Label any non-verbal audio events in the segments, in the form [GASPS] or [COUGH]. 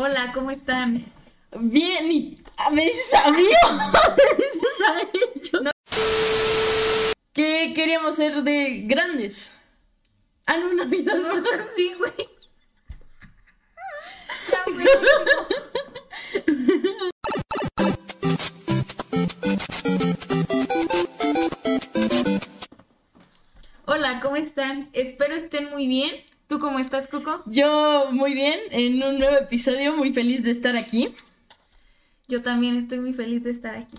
Hola, ¿cómo están? Bien, y ah, me dices a mí o me dices a ellos. ¿Qué queríamos ser de grandes? Ah, no, Navidad. Sí, güey. Ya, güey. Hola, ¿cómo están? Espero estén muy bien. ¿Tú cómo estás, Coco? Yo muy bien, en un nuevo episodio, muy feliz de estar aquí. Yo también estoy muy feliz de estar aquí.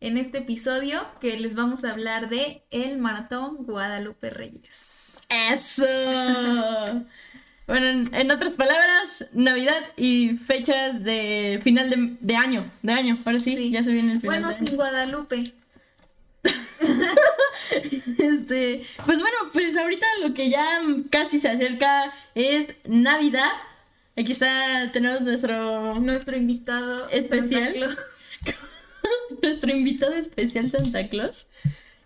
En este episodio que les vamos a hablar de el Maratón Guadalupe Reyes. ¡Eso! [LAUGHS] bueno, en, en otras palabras, Navidad y fechas de final de, de año, de año. Ahora sí, Sí. ya se viene el final Bueno, de año. sin Guadalupe. [LAUGHS] Este, pues bueno, pues ahorita lo que ya casi se acerca es Navidad. Aquí está, tenemos nuestro, Nuestro invitado Especial. Santa Claus. [LAUGHS] nuestro invitado especial Santa Claus.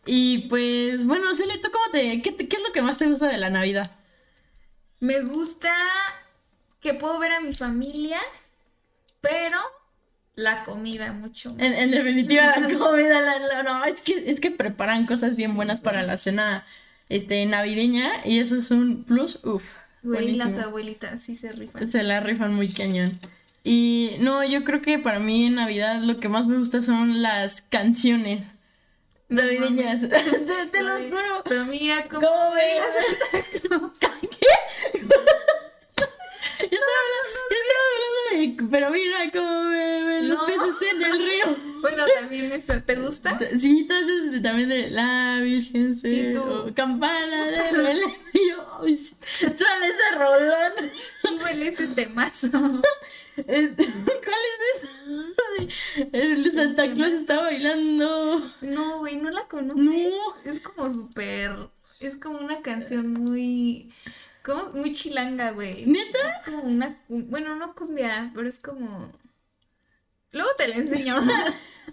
Y pues bueno, Cele, ¿tú cómo te, qué, qué es lo que más te gusta de la Navidad? Me gusta que puedo ver a mi familia, pero la comida mucho. En, en definitiva, la [LAUGHS] comida, la- la- no, es que, es que preparan cosas bien buenas para la cena este, navideña y eso es un plus, uff. Güey, las abuelitas sí se rifan. Se la rifan muy cañón. Y no, yo creo que para mí en Navidad lo que más me gusta son las canciones No navideñas. [LAUGHS] te, te lo juro. Pero mira cómo, ¿Cómo ves? [LAUGHS] ¿Qué? Yo estaba hablando, Pero mira cómo me los peces en el río. [LAUGHS] Bueno, también esa, ¿te gusta? Sí, entonces también de la Virgen se ¿Y tú? campana de Belén. [LAUGHS] Y yo, suena ese rolón. [LAUGHS] Súbele ese temazo. ¿Cuál es ese? El Santa Claus está bailando. No, güey, no la conoces. No. Es como súper. Es como una canción muy. Como muy chilanga, güey. ¿Neta? Es como una. Bueno, no cumbia, pero es como. Luego te la enseño. [LAUGHS]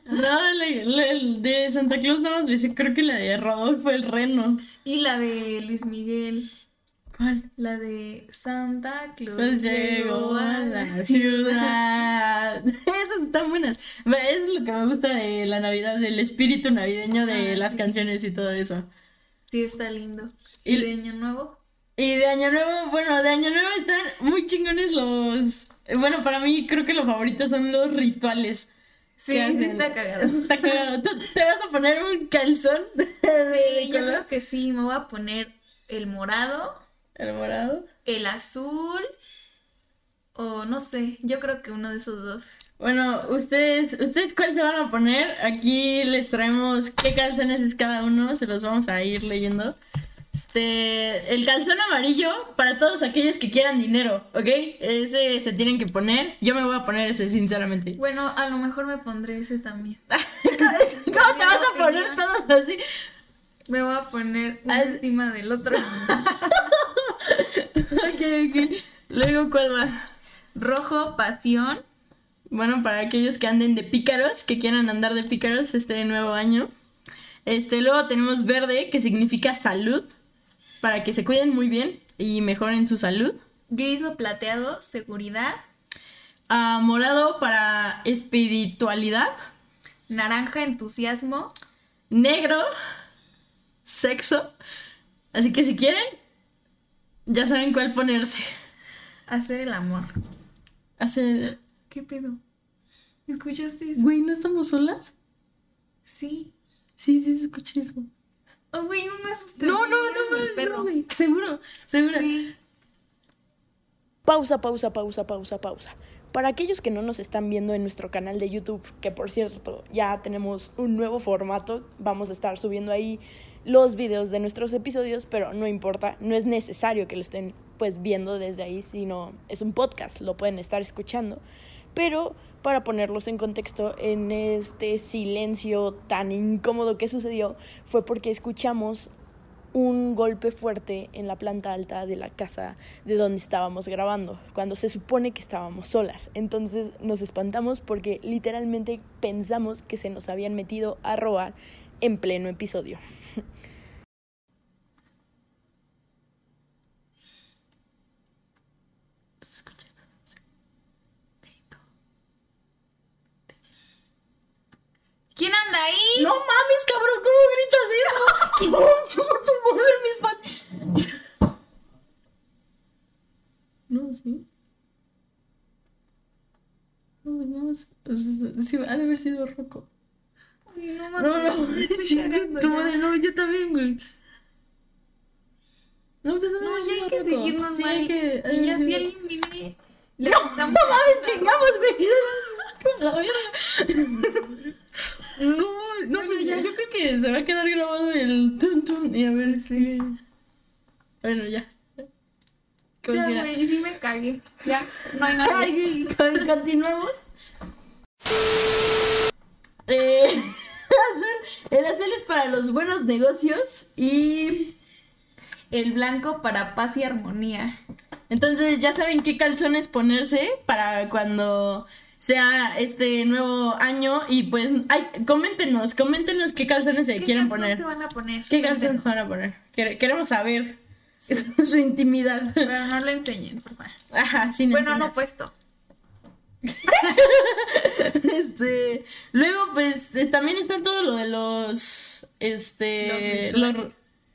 No, la, la- el de Santa Claus nada más me sé, creo que la de Rodolfo el Reno. y la de Luis Miguel. ¿Cuál? La de Santa Claus Pues llegó a la ciudad. [LAUGHS] Esas están buenas. Es lo que me gusta de la Navidad, del espíritu navideño de Ah, las sí. canciones y todo eso. Sí, está lindo. Y- ¿Y de Año Nuevo? Y de Año Nuevo, bueno, de Año Nuevo están muy chingones los... Bueno, para mí creo que los favoritos son los rituales. Sí, sí está cagado. [LAUGHS] Está cagado. ¿Tú te vas a poner un calzón de, [LAUGHS] de Sí, yo creo que sí, me voy a poner el morado, El morado. el azul o no sé, yo creo que uno de esos dos. Bueno, ustedes, ¿ustedes cuál se van a poner? Aquí les traemos qué calzones es cada uno, se los vamos a ir leyendo. Este, el calzón amarillo para todos aquellos que quieran dinero, ¿ok? Ese se tienen que poner. Yo me voy a poner ese, sinceramente. Bueno, a lo mejor me pondré ese también. [LAUGHS] ¿Cómo te vas a poner todos así? Me voy a poner uno encima del otro. [LAUGHS] Ok, ok. Luego, ¿cuál va? Rojo, pasión. Bueno, para aquellos que anden de pícaros, que quieran andar de pícaros este nuevo año. Este, luego tenemos verde, que significa salud, para que se cuiden muy bien y mejoren su salud. Gris o plateado, seguridad. Ah, morado para espiritualidad. Naranja, entusiasmo. Negro, sexo. Así que si quieren, ya saben cuál ponerse. Hacer el amor. Hacer... ¿Qué pedo? ¿Escuchaste eso? Güey, ¿no estamos solas? Sí. Sí, sí, se escucha eso. Oh, güey, no me asusté. No, no, no, no, perro. no, güey. Seguro, seguro. Sí. Pausa, pausa, pausa, pausa, pausa. Para aquellos que no nos están viendo en nuestro canal de YouTube, que por cierto ya tenemos un nuevo formato, vamos a estar subiendo ahí los videos de nuestros episodios, pero no importa, no es necesario que lo estén pues viendo desde ahí, sino es un podcast, lo pueden estar escuchando. Pero para ponerlos en contexto, en este silencio tan incómodo que sucedió fue porque escuchamos un golpe fuerte en la planta alta de la casa de donde estábamos grabando, cuando se supone que estábamos solas. Entonces nos espantamos porque literalmente pensamos que se nos habían metido a robar en pleno episodio. [LAUGHS] anda ahí? No mames, cabrón, ¿cómo gritas eso? [LAUGHS] No, no mis. No, sí. No, no, sí, sí, ha de haber sido Rocco. Uy, no No, mames. no, cagando como ya. de no, yo también, güey. No, pues No, ya hay que Rocco. seguir normal. Sí, que. de y ya si alguien viene, le No, no mames, chingamos, güey. No, no, pues ya, yo creo que se va a quedar grabado el tun tun y a ver si. Bueno, ya. Ya, güey, sí me cagué. Ya, no hay nada. Ay, con- [LAUGHS] continuamos. Eh, [LAUGHS] el azul es para los buenos negocios y El blanco para paz y armonía. entonces ya saben qué calzones ponerse para cuando sea este nuevo año y pues ay, coméntenos, coméntenos qué calzones se ¿Qué quieren poner. se van a poner? ¿Qué calzones van a poner? Quere- Queremos saber [LAUGHS] su intimidad. Pero no lo enseñen, por favor. Ajá, sin Bueno, enseñar. no puesto. [LAUGHS] Este, luego pues es- también está todo lo de los este Los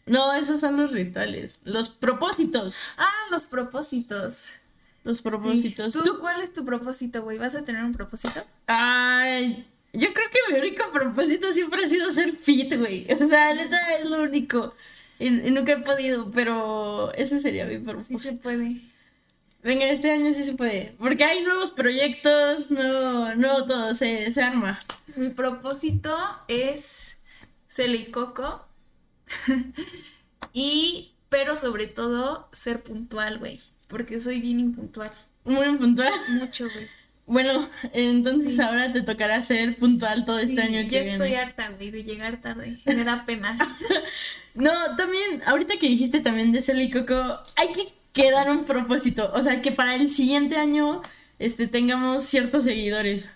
no, esos son los rituales, los propósitos, Ah, los propósitos. Los propósitos. Sí. Tú- ¿Tú cuál es tu propósito, güey? ¿Vas a tener un propósito? Ay, yo creo que mi único propósito siempre ha sido ser fit, güey. [LAUGHS] O sea, neta es lo único. Y, y nunca he podido, pero ese sería mi Sí propósito. se puede. Venga, este año sí se puede. Porque hay nuevos proyectos, nuevo, nuevo todo, se, se arma. Mi propósito es Celicoco. [LAUGHS] y, pero sobre todo, ser puntual, güey. Porque soy bien impuntual. Muy puntual. Mucho, güey. Bueno, entonces Sí. ahora te tocará ser puntual todo este año que ya viene. estoy harta, güey, de llegar tarde. Me da pena. [LAUGHS] No, también, ahorita que dijiste también de Celi Coco, hay que quedar un propósito. O sea, que para el siguiente año este, tengamos ciertos seguidores.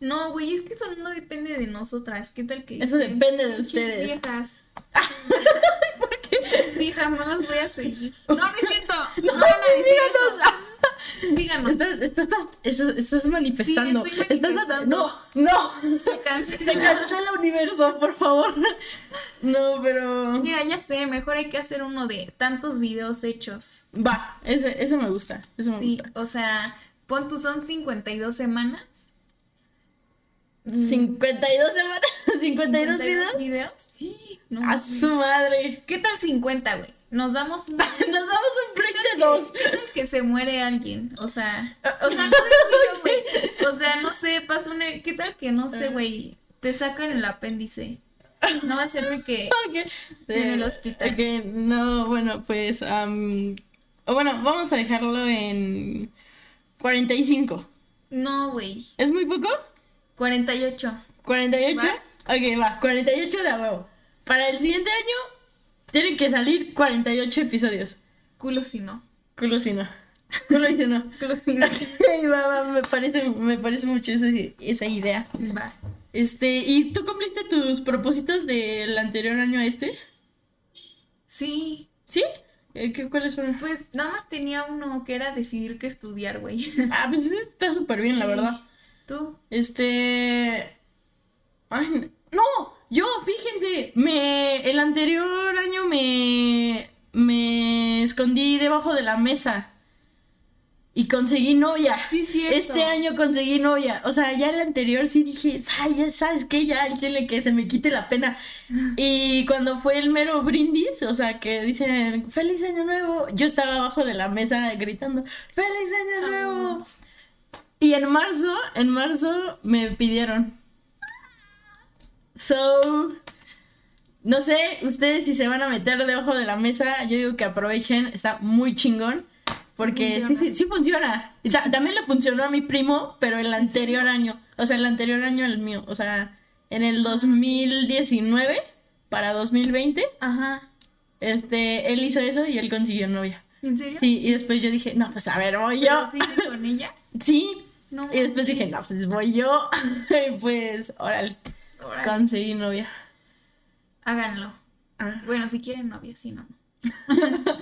No, güey, es que eso no depende de nosotras. ¿Qué tal que Eso depende de "Pinches ustedes"? viejas. [LAUGHS] Viejas, no las voy a seguir. No, no es cierto. No, a decir eso. Díganos. Estás, estás, estás, estás manifestando. Sí, estoy Estás- manifestando. no, no. Se Se cancela. cancela el universo, por favor. No, pero. Mira, ya sé, mejor hay que hacer uno de tantos videos hechos. Va, ese, ese me gusta. Ese me Sí, gusta. o sea, pon tú son 52 semanas. 52 semanas, [LAUGHS] 52 videos. videos. No, A su madre. ¿Qué tal 50, güey? Nos damos un... [LAUGHS] Nos damos un ¿Qué break de dos. ¿Qué tal que se muere alguien? O sea, o sea, no yo, güey. O sea, no sé, pasa una... ¿Qué tal que, no sé, güey, te sacan el apéndice? No va a ser de que... [LAUGHS] Ok. En el hospital. ok, no, bueno, pues. bueno, vamos a dejarlo en 45. No, güey. ¿Es muy poco? 48. ¿48? ¿Va? Ok, va, 48 de huevo. Para el siguiente año tienen que salir 48 episodios. Culo si no. Culo si no. Culo si no. [LAUGHS] Culo si no. Ok, va, va, me parece, me parece mucho esa, esa idea. Va. Este, ¿y tú cumpliste tus propósitos del anterior año a este? Sí, ¿Sí? Eh, ¿Qué, ¿Cuáles fueron? pues nada más tenía uno que era decidir qué estudiar, güey. [LAUGHS] Ah, pues está súper bien, la verdad. Tú. Este. Ay, no, yo, fíjense, me. El anterior año me. Me escondí debajo de la mesa. Y conseguí novia. Sí, cierto. Este año conseguí novia. O sea, ya el anterior sí dije, ay, ya sabes que ya el chile que se me quite la pena. [LAUGHS] Y cuando fue el mero brindis, o sea, que dicen feliz año nuevo, yo estaba abajo de la mesa gritando, feliz año nuevo. Y en marzo, en marzo me pidieron. So, no sé, ustedes si se van a meter debajo de la mesa, yo digo que aprovechen, está muy chingón. Porque sí, funciona. sí, sí funciona. Y ta- también le funcionó a mi primo, pero el anterior año. O sea, el anterior año al mío. O sea, en el 2019 para 2020, Ajá. este, él hizo eso y él consiguió novia. ¿En serio? Sí, y después yo dije, no, pues a ver, voy ¿Pero yo. sigue con ella? Sí. No. Y después dije, no, pues voy yo. [LAUGHS] pues, órale, Órale. conseguí novia. Háganlo. Ah. Bueno, si quieren novia, si no. [LAUGHS]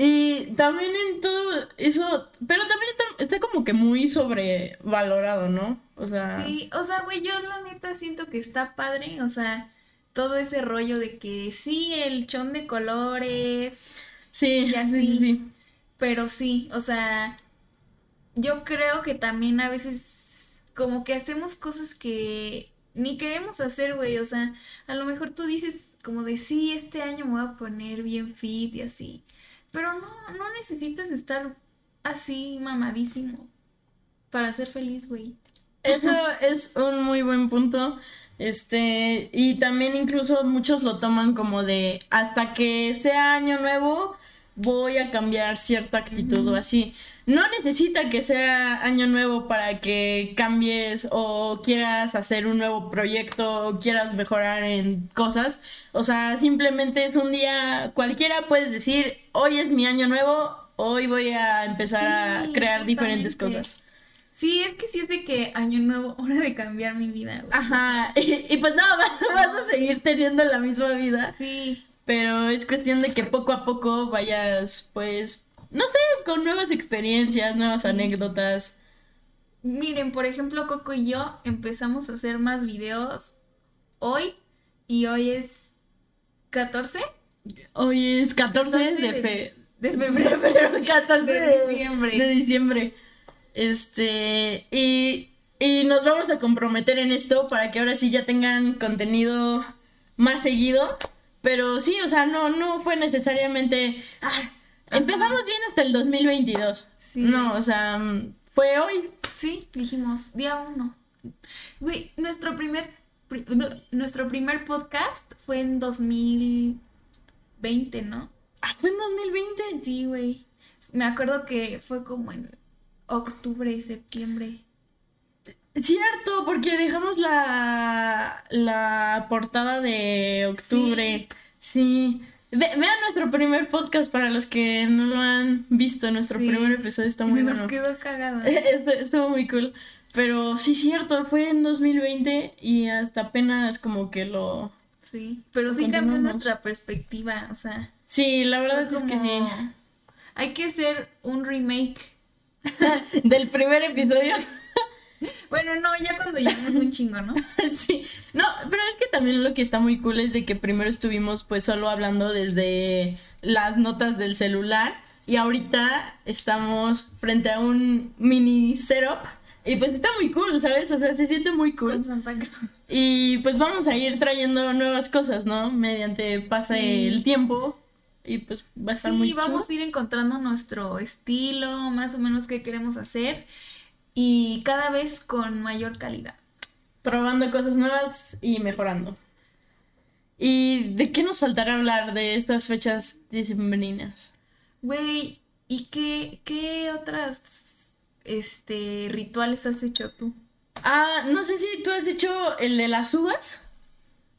Y también en todo eso, pero también está, está como que muy sobrevalorado, ¿no? O sea, Sí, o sea, güey, yo la neta siento que está padre, o sea, todo ese rollo de que sí, el chón de colores, sí, y sí, sí, sí. pero sí, o sea, yo creo que también a veces como que hacemos cosas que ni queremos hacer, güey, o sea, a lo mejor tú dices como de sí, este año me voy a poner bien fit y así, pero no, no necesitas estar así mamadísimo para ser feliz, güey. Eso es un muy buen punto. Este, y también incluso muchos lo toman como de hasta que sea año nuevo voy a cambiar cierta actitud o así. No necesita que sea año nuevo para que cambies o quieras hacer un nuevo proyecto o quieras mejorar en cosas. O sea, simplemente es un día cualquiera, puedes decir, hoy es mi año nuevo, hoy voy a empezar a crear diferentes cosas. Sí, es que sí es de que año nuevo, hora de cambiar mi vida, güey. Ajá, y, y pues no, vas, [LAUGHS] vas a seguir teniendo la misma vida, Sí, pero es cuestión de que poco a poco vayas, pues, no sé, con nuevas experiencias, nuevas anécdotas. miren, por ejemplo, Coco y yo empezamos a hacer más videos hoy y hoy es 14 Hoy es 14 de, 14 de- fe... de febrero. febrero, [LAUGHS] 14 De de, diciembre. de diciembre. Este, y, y nos vamos a comprometer en esto para que ahora sí ya tengan contenido más seguido. Pero sí, o sea, no, no fue necesariamente. ah, empezamos bien hasta el 2022. Sí. No, o sea, mm, fue hoy. Sí, dijimos, día uno. Güey, nuestro primer, pri- nuestro primer podcast fue en 2020, ¿no? Ah, fue en 2020. Sí, güey. Me acuerdo que fue como en octubre, septiembre. Cierto, porque dejamos la, la portada de octubre. Sí. Ve- vean nuestro primer podcast para los que no lo han visto. Nuestro Sí. primer episodio está muy Nos bueno. quedó cagado. [LAUGHS] Estu- Estuvo muy cool. Pero sí, cierto, fue en 2020 y hasta apenas como que lo... Sí, pero sí cambió nuestra perspectiva, o sea. Sí, la verdad es que sí. Hay que hacer un remake. [LAUGHS] Del primer episodio. [LAUGHS] [LAUGHS] Bueno, no, ya cuando llevamos un chingo, ¿no? [LAUGHS] Sí, no, pero es que también lo que está muy cool es de que primero estuvimos pues solo hablando desde las notas del celular y ahorita estamos frente a un mini setup y pues está muy cool, ¿sabes? O sea, se siente muy cool. Y pues vamos a ir trayendo nuevas cosas, ¿no? Mediante pase Sí. el tiempo y pues va a estar muy Sí, vamos chido. a ir encontrando nuestro estilo, más o menos qué queremos hacer y cada vez con mayor calidad. probando cosas nuevas y mejorando. ¿Y de qué nos faltará hablar de estas fechas dicembrinas? Güey, ¿y qué, qué otras este rituales has hecho tú? Ah, no sé si tú has hecho el de las uvas.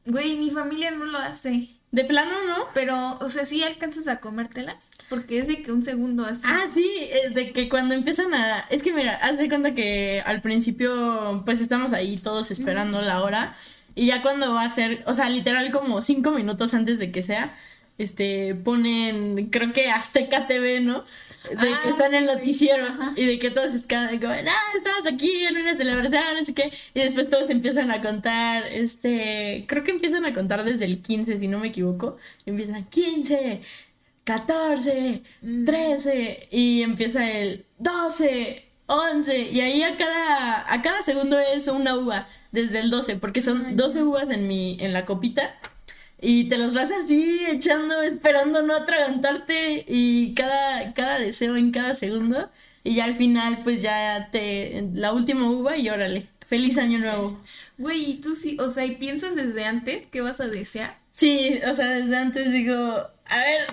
Güey, mi familia no lo hace. De plano, ¿no? Pero, o sea, sí alcanzas a comértelas. Porque es de que un segundo así. Ah, sí, eh, de que cuando empiezan a... Es que mira, haz de cuenta que al principio pues estamos ahí todos esperando la hora y ya cuando va a ser, o sea, literal como cinco minutos antes de que sea, este, ponen, creo que Azteca TV, ¿no? De Ah, que están en el sí, noticiero ajá. y de que todos están como, ah, estamos aquí en una celebración, no sé qué, y después todos empiezan a contar, este, creo que empiezan a contar desde el 15, si no me equivoco, y empiezan 15, 14, Mm. 13 y empieza el 12, 11 y ahí a cada, a cada segundo es una uva desde el 12 porque son Ay, 12 uvas en, mi, en la copita y te los vas así echando esperando no atragantarte y cada, cada deseo en cada segundo y ya al final pues ya te la última uva y órale, feliz año nuevo. Güey, y tú sí, o sea, ¿y piensas desde antes qué vas a desear? Sí, o sea, desde antes digo, a ver,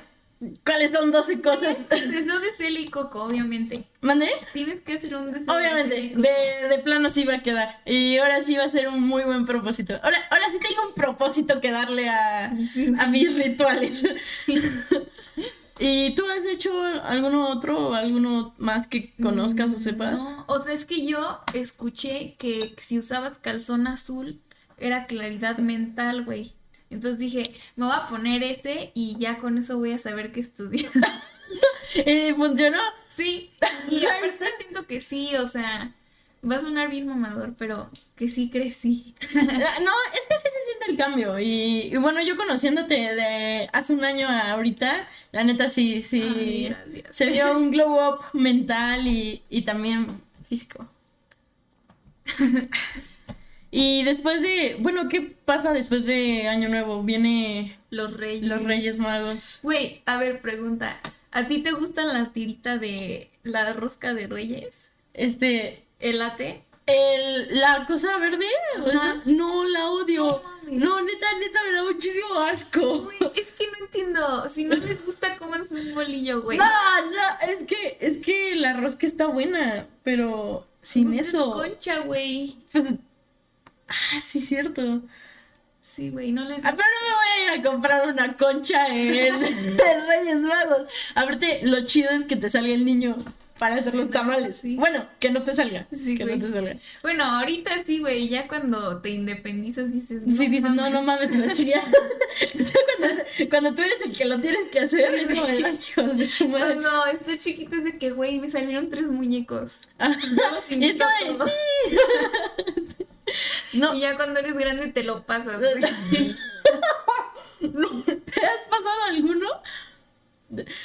¿cuáles son 12 cosas? Deseo de Cel y Coco, obviamente. ¿Mandé? Tienes que hacer un deseo. Obviamente, de de, plano sí va a quedar. Y ahora sí va a ser un muy buen propósito. Ahora, ahora sí tengo un propósito que darle a, Sí. a mis rituales. Sí. [LAUGHS] ¿Y tú has hecho alguno otro o alguno más que conozcas o sepas? No, o sea, es que yo escuché que si usabas calzón azul era claridad mental, güey. Entonces dije, me voy a poner ese y ya con eso voy a saber qué estudiar. [LAUGHS] Funcionó. Sí, y [LAUGHS] aparte siento que sí, o sea, va a sonar bien mamador, pero que sí crecí. [LAUGHS] Ah, No, es que sí se siente el cambio. Y, y bueno, yo conociéndote de hace un año a ahorita, la neta sí, sí. Ay, gracias. se vio un glow up mental y, y también físico. Y después de. Bueno, ¿qué pasa después de Año Nuevo? Viene Los reyes. los Reyes Magos. Güey, a ver, pregunta. ¿A ti te gusta la tirita de la rosca de reyes? Este. ¿El ate? El, la cosa verde, o Ajá. sea, no la odio. No. No, neta, neta, me da muchísimo asco. Güey, es que no entiendo. Si no les gusta, coman su bolillo, güey. No, no, es que, es que la rosca está buena, pero sin Pues es eso. concha, güey. Pues, ah, sí, cierto. Sí, güey, no les Ah, pero no me voy a ir a comprar una concha en, [LAUGHS] [LAUGHS] en Reyes Magos. Aparte, lo chido es que te salga el niño para hacer los No, tamales. sí. Bueno, que no te salga. Sí, que güey. no te salga. Bueno, ahorita sí, güey, ya cuando te independizas dices... sí, dices, no, no mames, la chica. [LAUGHS] Ya cuando, cuando tú eres el que lo tienes que hacer, es como de "Ay, hijos de su madre. Cuando estás chiquito es de que, güey, me salieron tres muñecos. Ah, Yo los y todos. sí. No, Y ya cuando eres grande te lo pasas, [LAUGHS] no, ¿te has pasado alguno?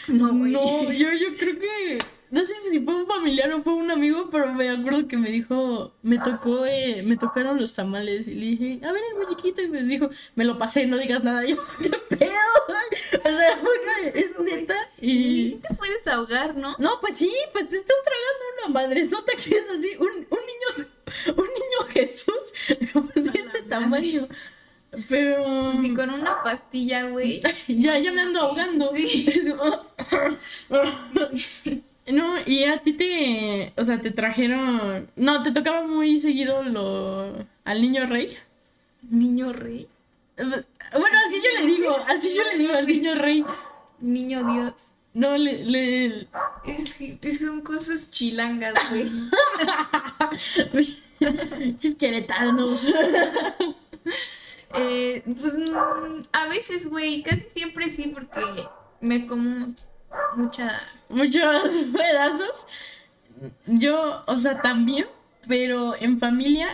No, güey. No, yo, yo creo que. No sé si fue un familiar o fue un amigo, pero me acuerdo que me dijo. Me tocó, eh, me tocaron los tamales. Y le dije, a ver el muñequito. Y me dijo, me lo pasé, no digas nada. Y [LAUGHS] yo, ¿qué pedo? O sea, que es neta. Y Y. sí te puedes ahogar, ¿no? No, pues sí, pues te estás tragando una madresota que es así. Un, un niño. Un niño Jesús. [LAUGHS] De este tamaño. Pero. Sí, con una pastilla, güey. [LAUGHS] Ya, ya me ando ahogando. Sí. No, y a ti te, o sea, te trajeron, no, te tocaba muy seguido lo al niño rey. Niño rey. Bueno, así yo le digo, así yo le digo al niño rey. Niño Dios. No, le, le, Es que son cosas chilangas, güey. [LAUGHS] Queretanos. Eh, pues mm, a veces, güey, casi siempre sí, porque me como mucha. Muchos [LAUGHS] pedazos. Yo, o sea, también, pero en familia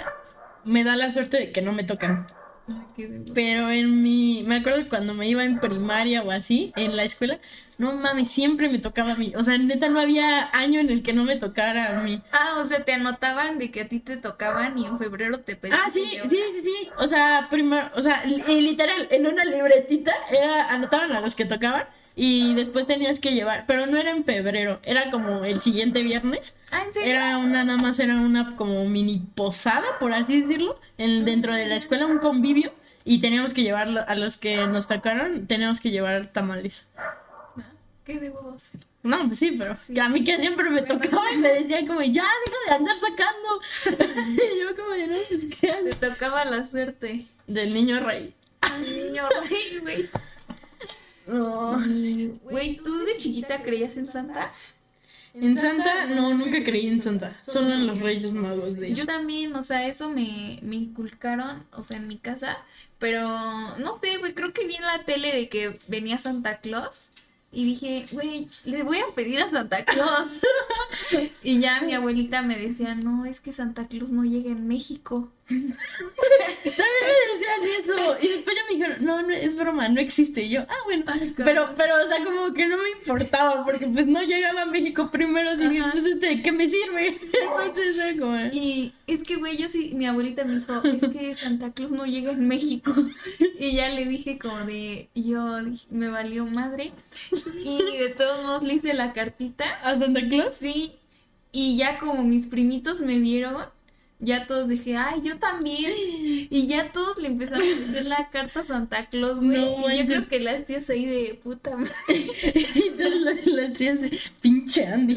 me da la suerte de que no me tocan. Ay, Pero en mi. Me acuerdo cuando me iba en primaria o así, en la escuela, no mames, siempre me tocaba a mí. O sea, neta, no había año en el que no me tocara a mí. Ah, o sea, te anotaban de que a ti te tocaban y en febrero te pedían. Ah, sí, sí, sí, sí. O sea, primero, o sea, literal, en una libretita era, anotaban a los que tocaban y después tenías que llevar, pero no era en febrero, era como el siguiente viernes. Ah, ¿en serio? Era una, nada más era una como mini posada, por así decirlo, en, dentro de la escuela, un convivio, y teníamos que llevar a los que nos tocaron, teníamos que llevar tamales. Qué de huevos. No, pues sí, pero Sí. a mí que siempre me tocaba y me decían como, ya, deja de andar sacando. [LAUGHS] y yo como de, no, pues qué hago?". Te tocaba la suerte. Del niño rey. Niño rey, güey. Güey, ¿tú de chiquita creías en Santa? En Santa, no, nunca creí en Santa. Solo en los Reyes Magos, de. Yo también, o sea, eso me, me inculcaron, o sea, en mi casa, pero no sé, güey, creo que vi en la tele de que venía Santa Claus y dije, güey, le voy a pedir a Santa Claus. [LAUGHS] y ya mi abuelita me decía, no, es que Santa Claus no llega en México. También me decían eso. Y después ya me dijeron, no, no, es broma, no existe. Y yo, ah, bueno. Ay. Pero, pero, o sea, como que no me importaba, porque pues no llegaba a México primero. Dije, Ajá. pues este, ¿qué me sirve? [LAUGHS] Entonces era como. Y es que, güey, yo sí, mi abuelita me dijo, es que Santa Claus no llega en México. [LAUGHS] Y ya le dije como de, yo dije, me valió madre. Y de todos modos le hice la cartita. ¿A Santa Claus? Sí. Y ya como mis primitos me vieron, ya todos dije, ay, yo también. Y ya todos le empezaron a hacer la carta a Santa Claus, güey. No y yo creo que las tías ahí de puta madre. [LAUGHS] Y entonces las, las tías de, pinche Andy.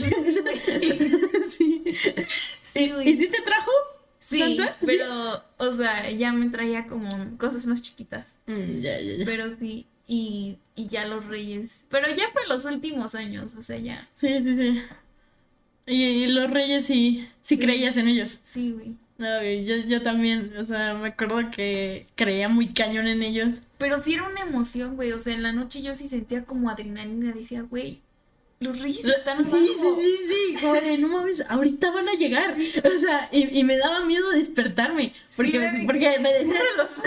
sí. [LAUGHS] Sí, ¿Y, güey. ¿Y sí te trajo? Sí, ¿Santa? Sí. pero, o sea, ya me traía como cosas más chiquitas. Mm, ya, ya, ya. Pero sí, y, y ya los reyes. Pero ya fue los últimos años, o sea, ya. Sí, sí, sí. Y, y los reyes sí, sí, Sí. creías en ellos. Sí, güey. No, güey, yo, yo también, o sea, me acuerdo que creía muy cañón en ellos. Pero sí era una emoción, güey. O sea, en la noche yo sí sentía como adrenalina. Decía, güey, los reyes están Sí, abajo. sí, sí, sí, como de, no mames, ahorita van a llegar. O sea, y, y me daba miedo despertarme. Porque, Sí, me, porque me decían, Cierra los [LAUGHS] ojos,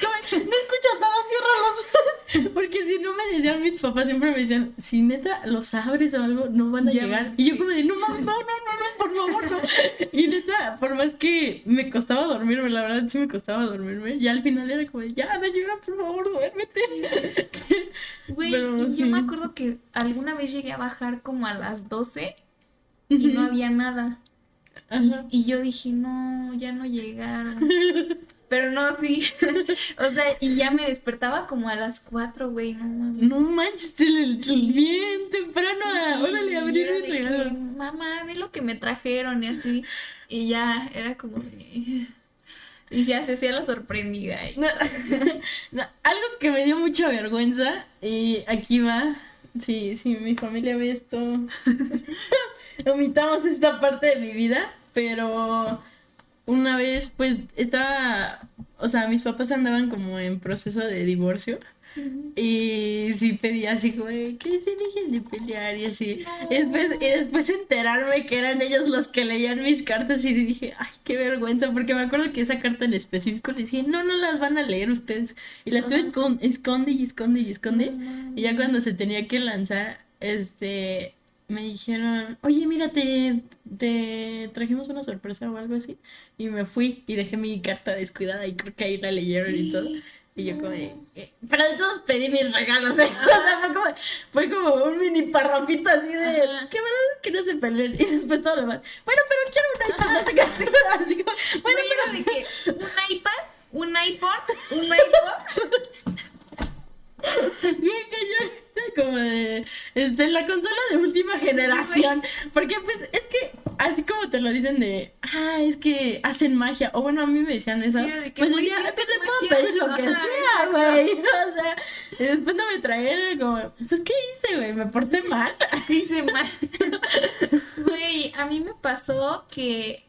como, no escuchas nada, ciérralos. [LAUGHS] Porque si no me decían mis papás, siempre me decían, si neta los abres o algo, no van a Ya llegar. Y yo como de, no mames, no, no, no, no, por favor, no. [LAUGHS] Y neta, por más que me costaba dormirme, la verdad sí me costaba dormirme, ya al final era como de, ya, Nayura, por favor, duérmete. Güey, y sí. yo me acuerdo que alguna vez llegué a bajar como a las 12 y no había nada. Y yo dije, no, ya no llegaron. [LAUGHS] Pero no, sí. [LAUGHS] o sea, y ya me despertaba como a las 4, güey, no mames. No manches, te le- bien temprano Sí, órale, abrir que, regalos. Mamá, ve lo que me trajeron y así. Y ya, era como de... Y se hacía la sorprendida. y- No, [LAUGHS] no, algo que me dio mucha vergüenza, y aquí va, sí, sí, mi familia ve esto, [LAUGHS] omitamos esta parte de mi vida, pero una vez, pues, estaba, o sea, mis papás andaban como en proceso de divorcio. Y sí pedía así como, que se dejen de pelear y así. Y, después, y después enterarme que eran ellos los que leían mis cartas y dije, ay, qué vergüenza, porque me acuerdo que esa carta en específico le dije, no, no las van a leer ustedes. Y las tuve escon- esconde y esconde y esconde. Y ya cuando se tenía que lanzar, este, me dijeron, oye, mira, te, te trajimos una sorpresa o algo así. Y me fui y dejé mi carta descuidada y creo que ahí la leyeron y todo. Y yo como, de, eh, pero de todos pedí mis regalos, [LAUGHS] ¿eh? O sea, fue como, fue como un mini parrafito así de, Ajá. qué verdad que no se peleen. Y después todo lo demás, bueno, pero quiero un iPad, sé qué. Así como, bueno, pero de que un iPad, un iPhone, un iPod. Bien cañón. [LAUGHS] Como de este, la consola de última generación. Porque pues es que así como te lo dicen de ah, es que hacen magia. O bueno, a mí me decían eso. Sí, de que, pues decía, sí es que hacen le puedo magia". pedir lo que Ajá, sea, güey. [LAUGHS] O sea, y después no me traían como, pues ¿qué hice, güey? ¿Me porté mal? [LAUGHS] ¿Qué hice mal? Güey, a mí me pasó que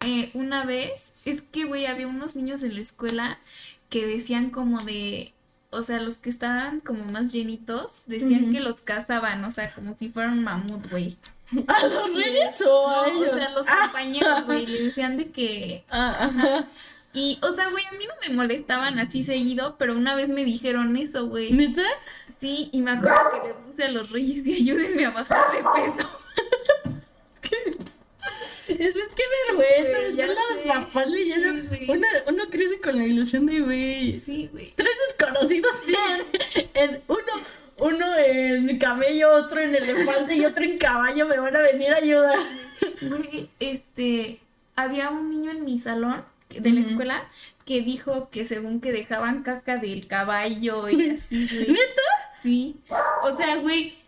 eh, una vez, es que, güey, había unos niños en la escuela que decían como de, o sea, los que estaban como más llenitos, decían que los cazaban, o sea, como si fueran un mamut, güey. [LAUGHS] ¿A los reyes o No, a ellos? o sea, los Ah, compañeros, güey, [LAUGHS] le decían de que... ah, ajá. Y, o sea, güey, a mí no me molestaban así seguido, pero una vez me dijeron eso, güey. ¿Neta? Sí, y me acuerdo que le puse a los reyes y ayúdenme a bajar de peso. [LAUGHS] Es, es que vergüenza. Ya los papás leyendo. Sí, güey. uno, uno crece con la ilusión de, güey. Sí, güey. tres desconocidos [LAUGHS] en, en uno, uno en camello, otro en elefante y otro en caballo me van a venir a ayudar. Güey, este, había un niño en mi salón de la escuela que dijo que según que dejaban caca del caballo y [LAUGHS] así, güey. ¿Neta? Sí. O sea, güey,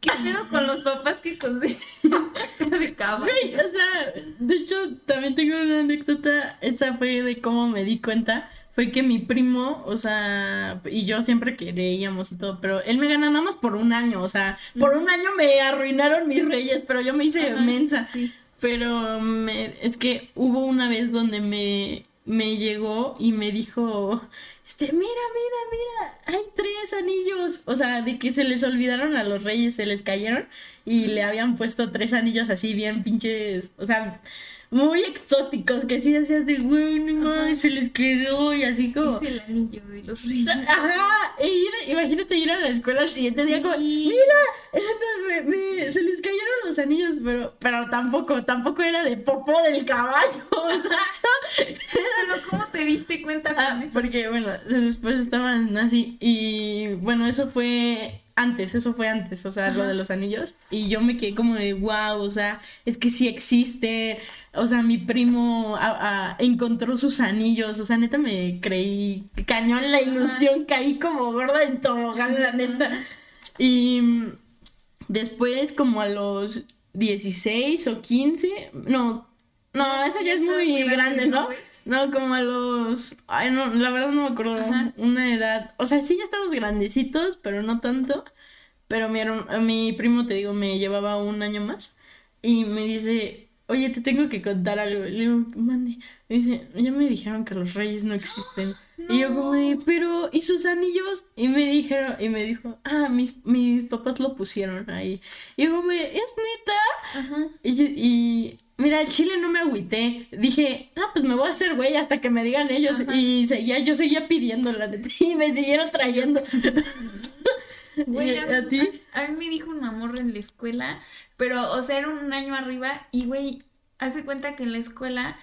¿qué pedo con los papás que consiguen [LAUGHS] caca de caballo? Güey, o sea, de hecho también tengo una anécdota, esa fue de cómo me di cuenta. Fue que mi primo, o sea, y yo siempre creíamos y todo, pero él me gana nada más por un año, o sea, por un año me arruinaron mis reyes, pero yo me hice Ajá, mensa. sí. Pero me, es que hubo una vez donde me, me llegó y me dijo, este, mira, mira, mira, hay tres anillos. O sea, de que se les olvidaron a los reyes, se les cayeron y le habían puesto tres anillos así bien pinches, o sea, muy exóticos, que sí decías de, güey, no mames, se les quedó y así como... Es el anillo de los reyes. Ajá, e ir- imagínate ir a la escuela al siguiente día como, mira, me- me- se les cayeron los anillos, pero, pero tampoco, tampoco era de popo del caballo, [LAUGHS] o sea, [LAUGHS] Pero ¿cómo te diste cuenta ah, con eso? porque bueno, después estaban así, y bueno, eso fue antes, eso fue antes, o sea, lo de los anillos, y yo me quedé como de, wow, o sea, es que sí existe, o sea, mi primo a- a- encontró sus anillos, o sea, neta me creí cañón la ilusión, caí como gorda en tobogán, la neta. Y después, como a los 16 o 15, no, no, eso ya es muy muy grande, grande, ¿no, ¿no? No, como a los, ay, no, la verdad no me acuerdo, Ajá. una edad, o sea, sí ya estamos grandecitos, pero no tanto. Pero mi, mi primo, te digo, me llevaba un año más y me dice, oye, te tengo que contar algo. Le digo, mande. Me dice, ya me dijeron que los reyes no existen. Y yo como de, pero, ¿y sus anillos? Y me dijeron, y me dijo, ah, mis, mis papás lo pusieron ahí. Y yo como, ¿es neta? Ajá. Y, y mira, el chile no me agüité. Dije, no, pues me voy a hacer güey hasta que me digan ellos. Ajá. Y seguía, yo seguía pidiendo la neta. [LAUGHS] Y me siguieron trayendo. [LAUGHS] Güey, ¿Y a ti? A mí me dijo un amor en la escuela, pero, o sea, era un año arriba y, güey, haz de cuenta que en la escuela,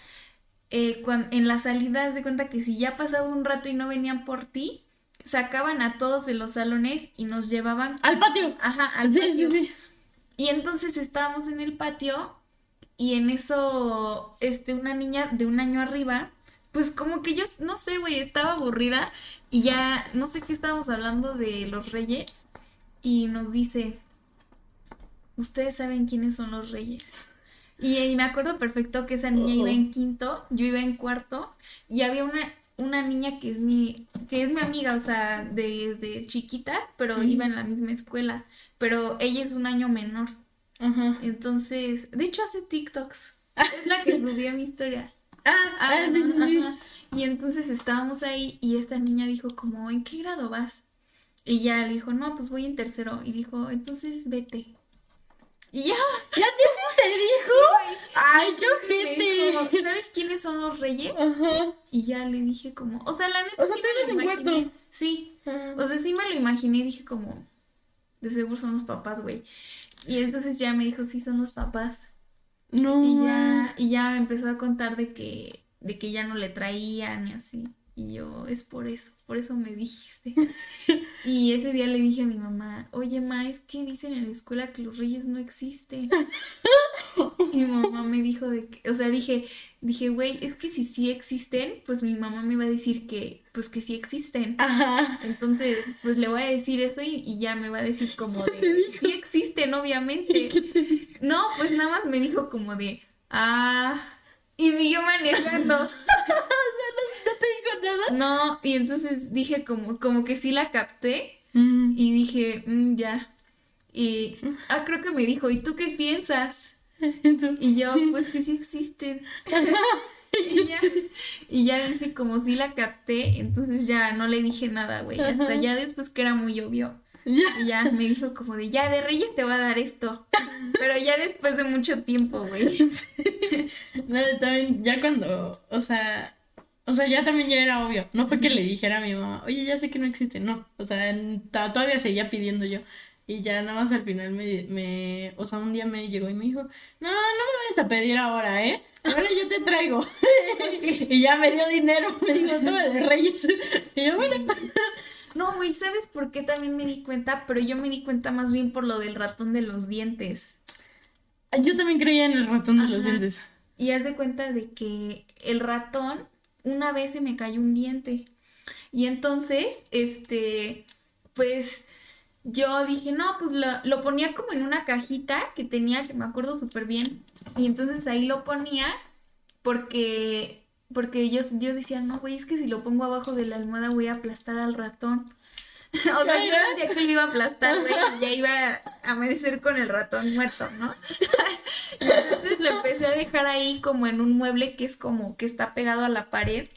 eh, cuan- en las salidas, de cuenta que si ya pasaba un rato y no venían por ti, sacaban a todos de los salones y nos llevaban... Al patio. Ajá, al sí, patio. sí, sí. Y entonces estábamos en el patio y en eso, este, una niña de un año arriba, pues como que yo, no sé, güey, estaba aburrida y ya, no sé qué estábamos hablando de los reyes y nos dice, ustedes saben quiénes son los reyes. Y, me acuerdo perfecto que esa niña iba en quinto, yo iba en cuarto y había una, una niña que es mi, que es mi amiga, o sea, desde chiquitas, pero iba en la misma escuela, pero ella es un año menor. Entonces, de hecho hace TikToks. Es la que subí a mi historia. [LAUGHS] Ah, ah, sí, sí, sí. ajá. Y entonces estábamos ahí y esta niña dijo como, ¿en qué grado vas? Y ya le dijo, no, pues voy en tercero. Y dijo, entonces vete. Y ya. ¿Ya te, [LAUGHS] te dijo? Ay, qué ojete. ¿sabes quiénes son los reyes? Ajá. Y ya le dije como, o sea, la neta O sea, tú en imaginé. cuarto. Sí. Ah. O sea, sí me lo imaginé y dije como, de seguro son los papás, güey. Y entonces ya me dijo, sí, son los papás. No. Y ya, y ya me empezó a contar de que, de que ya no le traían y así. Y yo, es por eso, por eso me dijiste. [LAUGHS] Y ese día le dije a mi mamá, oye, ma, es que dicen en la escuela que los reyes no existen. [LAUGHS] Y mi mamá me dijo de que, o sea, dije, dije, güey, es que si sí existen, pues mi mamá me va a decir que, pues que sí existen. Ajá. Entonces, pues le voy a decir eso y, y ya me va a decir como de, sí existen, obviamente. No, pues nada más me dijo como de, ah, y siguió manejando. [LAUGHS] ¿No te dijo nada? No, y entonces dije como, como que sí la capté Mm. y dije, "Mm, ya. Y, ah, creo que me dijo, ¿y tú qué piensas? [LAUGHS] Entonces- Y yo, pues que sí existen. [LAUGHS] Y ya, y ya dije, como sí la capté, entonces ya no le dije nada, güey. Hasta ya después que era muy obvio. Ya. Y ya me dijo como de, ya de Reyes te voy a dar esto. [LAUGHS] Pero ya después de mucho tiempo, güey. No, también, ya cuando, o sea, o sea, ya también ya era obvio. No fue que le dijera a mi mamá, oye, ya sé que no existe, no. O sea, en- todavía seguía pidiendo yo. Y ya nada más al final me, me, o sea, un día me llegó y me dijo, no, no me vayas a pedir ahora, ¿eh? Ahora yo te traigo. [LAUGHS] y ya me dio dinero, [LAUGHS] me dijo, toma de Reyes. Y yo, bueno. No, güey, ¿sabes por qué también me di cuenta? Pero yo me di cuenta más bien por lo del ratón de los dientes. Yo también creía en el ratón de los dientes. Y haz de cuenta de que el ratón, una vez se me cayó un diente. Y entonces, este, pues yo dije, no, pues lo, lo ponía como en una cajita que tenía, que me acuerdo súper bien. Y entonces ahí lo ponía porque, porque yo, yo decía, no, güey, es que si lo pongo abajo de la almohada voy a aplastar al ratón. [LAUGHS] o sea, yo sentía que lo iba a aplastar, güey, y ya iba a amanecer con el ratón muerto, ¿no? [LAUGHS] Y Entonces lo empecé a dejar ahí como en un mueble que es como que está pegado a la pared.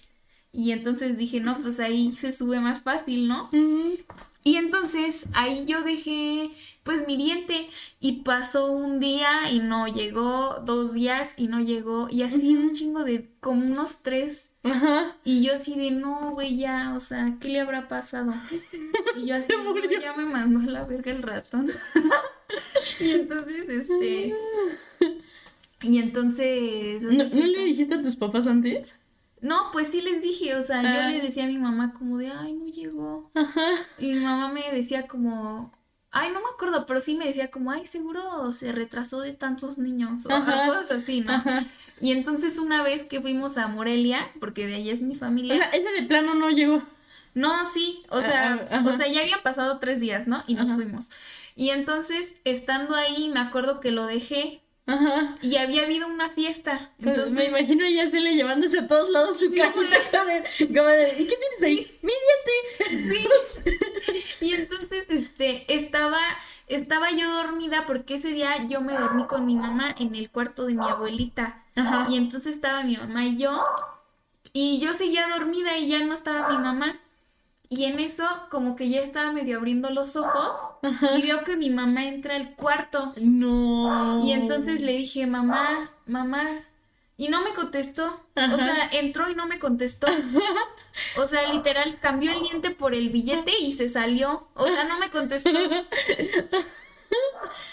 Y entonces dije, no, pues ahí se sube más fácil, ¿no? Y entonces ahí yo dejé pues mi diente y pasó un día y no llegó, dos días y no llegó y así un chingo de como unos tres Ajá. y yo así de no, güey, ya, o sea, ¿qué le habrá pasado? Y yo así, [LAUGHS] Se "No, murió. ya me mandó a la verga el ratón. [LAUGHS] y entonces, este, y entonces, ¿No, ¿No le dijiste a tus papás antes? no, pues sí les dije, o sea, Ah. yo le decía a mi mamá como de, ay, no llegó. Ajá. Y mi mamá me decía como, ay, no me acuerdo, pero sí me decía como, ay, seguro se retrasó de tantos niños, o Ajá. cosas así, ¿no? Ajá. Y entonces una vez que fuimos a Morelia, porque de ahí es mi familia, O sea, ese de plano no llegó. no, sí, o sea, Ah, ajá. o sea, ya habían pasado tres días, ¿no? Y nos fuimos. Y entonces, estando ahí, me acuerdo que lo dejé Ajá. y había habido una fiesta. Entonces, Entonces, me imagino a Yacele llevándose a todos lados su Sí, cajita [LAUGHS] de, de, ¿y qué tienes ahí? ¡Mi diente! y entonces, este, estaba, estaba yo dormida porque ese día yo me dormí con mi mamá en el cuarto de mi abuelita. Ajá. Y entonces estaba mi mamá y yo. Y yo seguía dormida y ya no estaba mi mamá. Y en eso, como que ya estaba medio abriendo los ojos y veo que mi mamá entra al cuarto. No. Y entonces le dije, mamá, mamá. Y no me contestó. O sea, entró y no me contestó. [LAUGHS] O sea, literal, cambió el diente por el billete y se salió. O sea, no me contestó.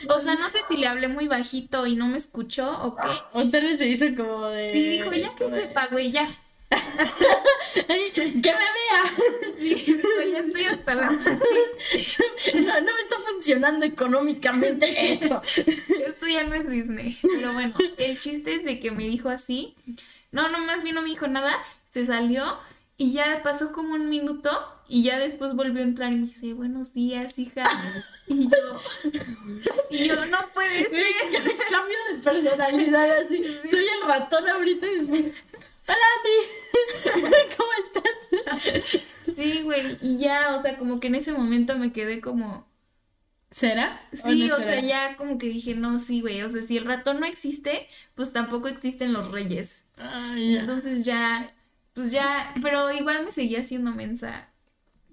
O sea, no sé si le hablé muy bajito y no me escuchó o qué. O tal vez se hizo como de. Sí, dijo, ya que sepa, güey, ya. Que me vea. [LAUGHS] Sí, estoy hasta la... [LAUGHS] No, no me está funcionando económicamente [LAUGHS] esto. Esto ya no es Disney. Pero bueno, el chiste es de que me dijo así. No, no, más bien no me dijo nada. Se salió y ya pasó como un minuto y ya después volvió a entrar y me dice, buenos días, hija. Y yo, y yo, no puede ser. Cambio de personalidad así. Soy el ratón ahorita y después. Hola, Andy. [LAUGHS] ¿Cómo estás? Sí, güey. Y ya, o sea, como que en ese momento me quedé como... ¿Será? Sí, no o sea, ya como que dije, no, sí, güey. O sea, si el ratón no existe, pues tampoco existen los reyes. Ay, ya. Entonces ya, pues ya, pero igual me seguía haciendo mensa.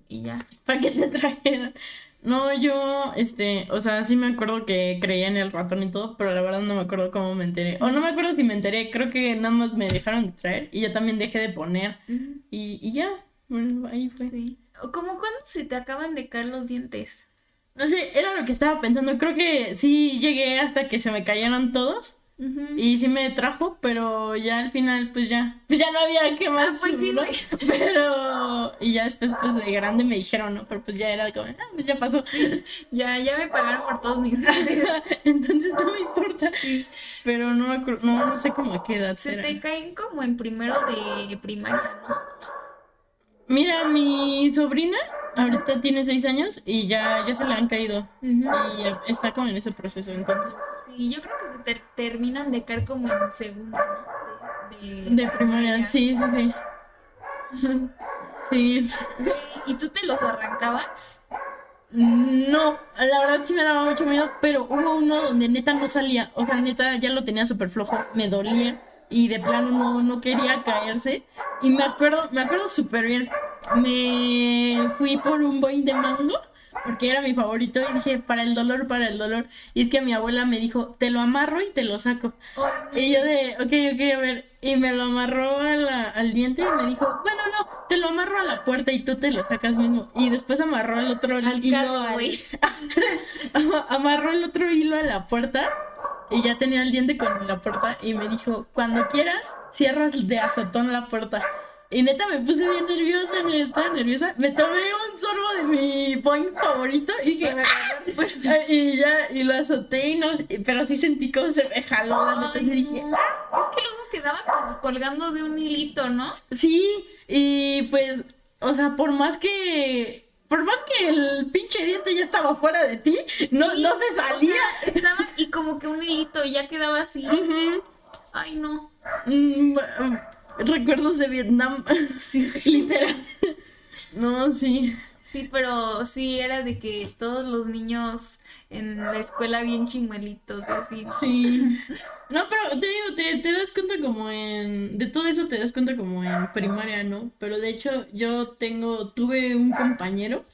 Y ya. ¿Para qué te trajeron? No, yo, este, o sea, sí me acuerdo que creía en el ratón y todo, pero la verdad no me acuerdo cómo me enteré. O no me acuerdo si me enteré, creo que nada más me dejaron de traer y yo también dejé de poner. Y, y ya, bueno, ahí fue. Sí. O como cuando se te acaban de caer los dientes. No sé, era lo que estaba pensando. Creo que sí llegué hasta que se me cayeron todos. Y sí me trajo, pero ya al final, pues ya, pues ya no había que más. pues sí, ¿no? [LAUGHS] Pero, y ya después, pues de grande me dijeron, ¿no? Pero pues ya era como, ah, pues ya pasó. Ya, ya me pagaron por todos mis. [LAUGHS] [LAUGHS] Entonces no me importa. Pero no me acuerdo, no, no sé cómo a qué edad Se era. te caen como en primero de primaria, ¿no? Mira, mi sobrina ahorita tiene seis años y ya, ya se le han caído. Y está como en ese proceso, entonces. Sí, yo creo que se te terminan de caer como en segundo, ¿no? De, de- De primaria, sí, sí, sí. [LAUGHS] Sí. ¿Y tú te los arrancabas? No, la verdad sí me daba mucho miedo, pero hubo uno donde neta no salía, o sea, neta ya lo tenía súper flojo, me dolía y de plano no, no quería caerse. Y me acuerdo, me acuerdo súper bien, me fui por un boing de mango, porque era mi favorito, y dije, para el dolor, para el dolor. Y es que mi abuela me dijo, te lo amarro y te lo saco. Y yo de, ok, ok, a ver. Y me lo amarró a la- al diente y me dijo, bueno, no, te lo amarro a la puerta y tú te lo sacas mismo. Y después amarró el otro Al hilo carro, al- güey. [LAUGHS] amarró el otro hilo a la puerta y ya tenía el diente con la puerta y me dijo, cuando quieras, cierras de azotón la puerta. Y neta me puse bien nerviosa, me estaba nerviosa. Me tomé un sorbo de mi point favorito y dije, "Ah", y ya, y lo azoté y no, pero sí sentí como se me jaló la neta. Y dije, no. Es que luego quedaba como colgando de un hilito, ¿no? Sí, y pues, o sea, por más que. Por más que el pinche diente ya estaba fuera de ti, no, Sí, no se o salía. sea, estaba y como que un hilito y ya quedaba así. Ujú. Ay, no. Mm, recuerdos de Vietnam. [LAUGHS] Sí, literal. No, sí. Sí, pero sí era de que todos los niños en la escuela bien chimuelitos, así. Sí. No, pero te digo, te, te das cuenta como en. De todo eso te das cuenta como en primaria, ¿no? Pero de hecho, yo tengo. Tuve un compañero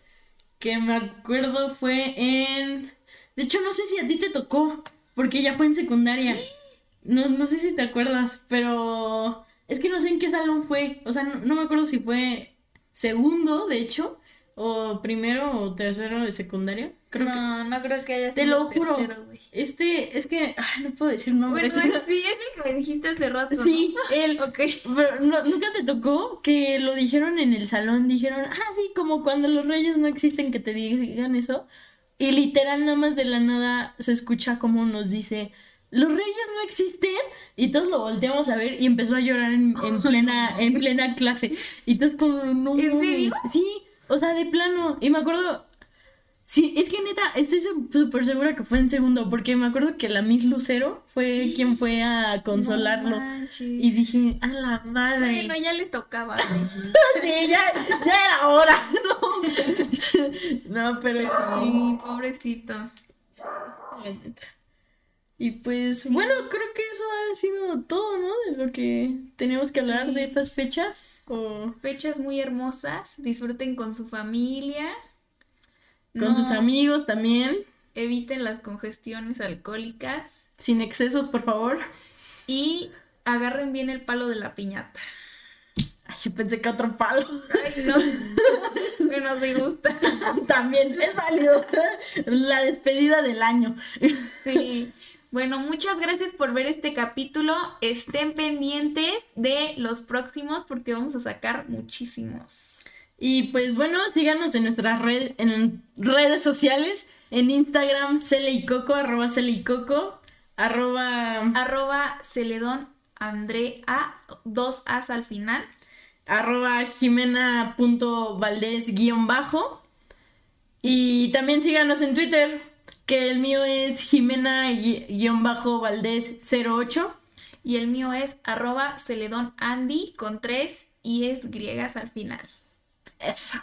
que me acuerdo fue en. De hecho, no sé si a ti te tocó, porque ya fue en secundaria. No, no sé si te acuerdas, pero. Es que no sé en qué salón fue. O sea, no, no me acuerdo si fue segundo, de hecho, o primero o tercero de secundaria. Creo que. no, no creo que haya Te sido lo juro. tercero. Este, es que, ay, no puedo decir nombres. Bueno, [LAUGHS] sí, es el que me dijiste hace rato. ¿no? [LAUGHS] Sí, él. Ok. Pero no- nunca te tocó que lo dijeron en el salón, dijeron, ah, sí, como cuando los reyes no existen que te digan eso. Y literal, nada más de la nada se escucha como nos dice, los reyes no existen. Y todos lo volteamos a ver y empezó a llorar en, en [LAUGHS] plena, en plena clase. Y todos como, no. ¿En mames". serio? Sí, o sea, de plano. Y me acuerdo, Sí, es que neta, estoy súper segura que fue en segundo, porque me acuerdo que la Miss Lucero fue quien fue a [GASPS] consolarlo. No y dije, a la madre. Bueno, ya le tocaba. [LAUGHS] Sí, ya, ya era hora. [LAUGHS] No, no pero sí. Sí, pobrecito. la neta. Y pues, bueno, creo que eso ha sido todo, ¿no? De lo que tenemos que hablar Sí. de estas fechas. O Fechas muy hermosas, disfruten con su familia. Con No sus amigos también. Eviten las congestiones alcohólicas Sin excesos, por favor. y agarren bien el palo de la piñata. Ay, yo pensé que otro palo. Ay, no. [LAUGHS] Menos me gusta. también es válido. La despedida del año. Sí. Bueno, muchas gracias por ver este capítulo. Estén pendientes de los próximos porque vamos a sacar muchísimos. Y pues bueno, síganos en nuestras red, en redes sociales, en Instagram, Coco, arroba Coco, arroba, Arroba Celedón Andrea, dos As al final. arroba Jimena.valdés guion bajo. Y también síganos en Twitter, que el mío es Jimena guion bajo Valdés 08. Y el mío es arroba Celedón Andy con tres y es griegas al final. Eso.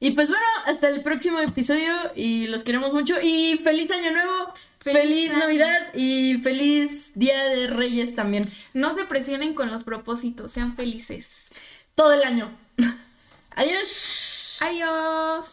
Y pues bueno, hasta el próximo episodio y los queremos mucho y feliz año nuevo, feliz, Feliz. Navidad y feliz Día de Reyes también. No se presionen con los propósitos, sean felices. Todo el año. [LAUGHS] Adiós. Adiós.